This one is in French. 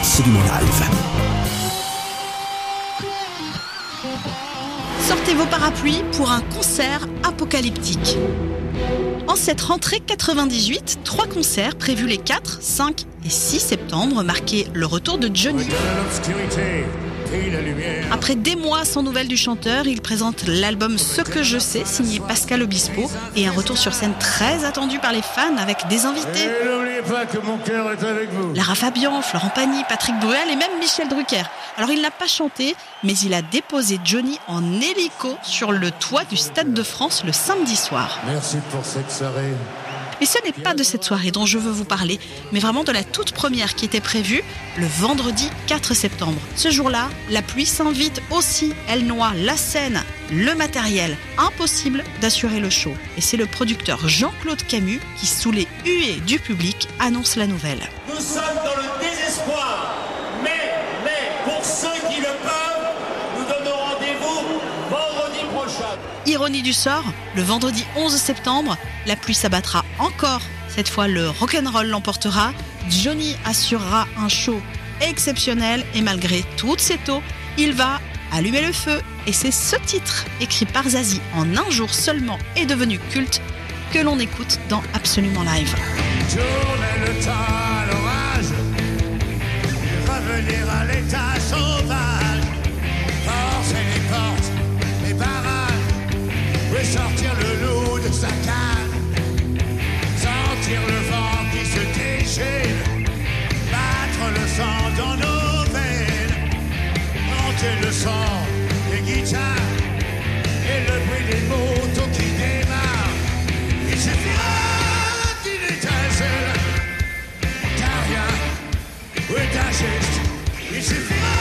Absolument Live. Sortez vos parapluies pour un concert apocalyptique. En cette rentrée 98, trois concerts prévus les 4, 5 et 6 septembre marquaient le retour de Johnny. Après des mois sans nouvelles du chanteur, il présente l'album Ce que je sais, signé Pascal Obispo, et un retour sur scène très attendu par les fans avec des invités. pas que mon cœur est avec vous. Lara Fabian, Florent Pagny, Patrick Bruel et même Michel Drucker. Alors il n'a pas chanté, mais il a déposé Johnny en hélico sur le toit du Stade de France le samedi soir. Merci pour cette soirée. Et ce n'est pas de cette soirée dont je veux vous parler, mais vraiment de la toute première qui était prévue le vendredi 4 septembre. Ce jour-là, la pluie s'invite aussi. Elle noie la scène, le matériel. Impossible d'assurer le show. Et c'est le producteur Jean-Claude Camus qui, sous les huées du public, annonce la nouvelle. Nous sommes dans le désespoir. Ironie du sort, le vendredi 11 septembre, la pluie s'abattra encore. Cette fois, le rock'n'roll l'emportera. Johnny assurera un show exceptionnel et malgré toutes ses taux, il va allumer le feu. Et c'est ce titre, écrit par Zazie en un jour seulement et devenu culte, que l'on écoute dans Absolument Live. Monter le son des guitares et le bruit des motos qui démarrent. Il suffira d'une étincelle, t'as rien, oui t'as juste, il suffit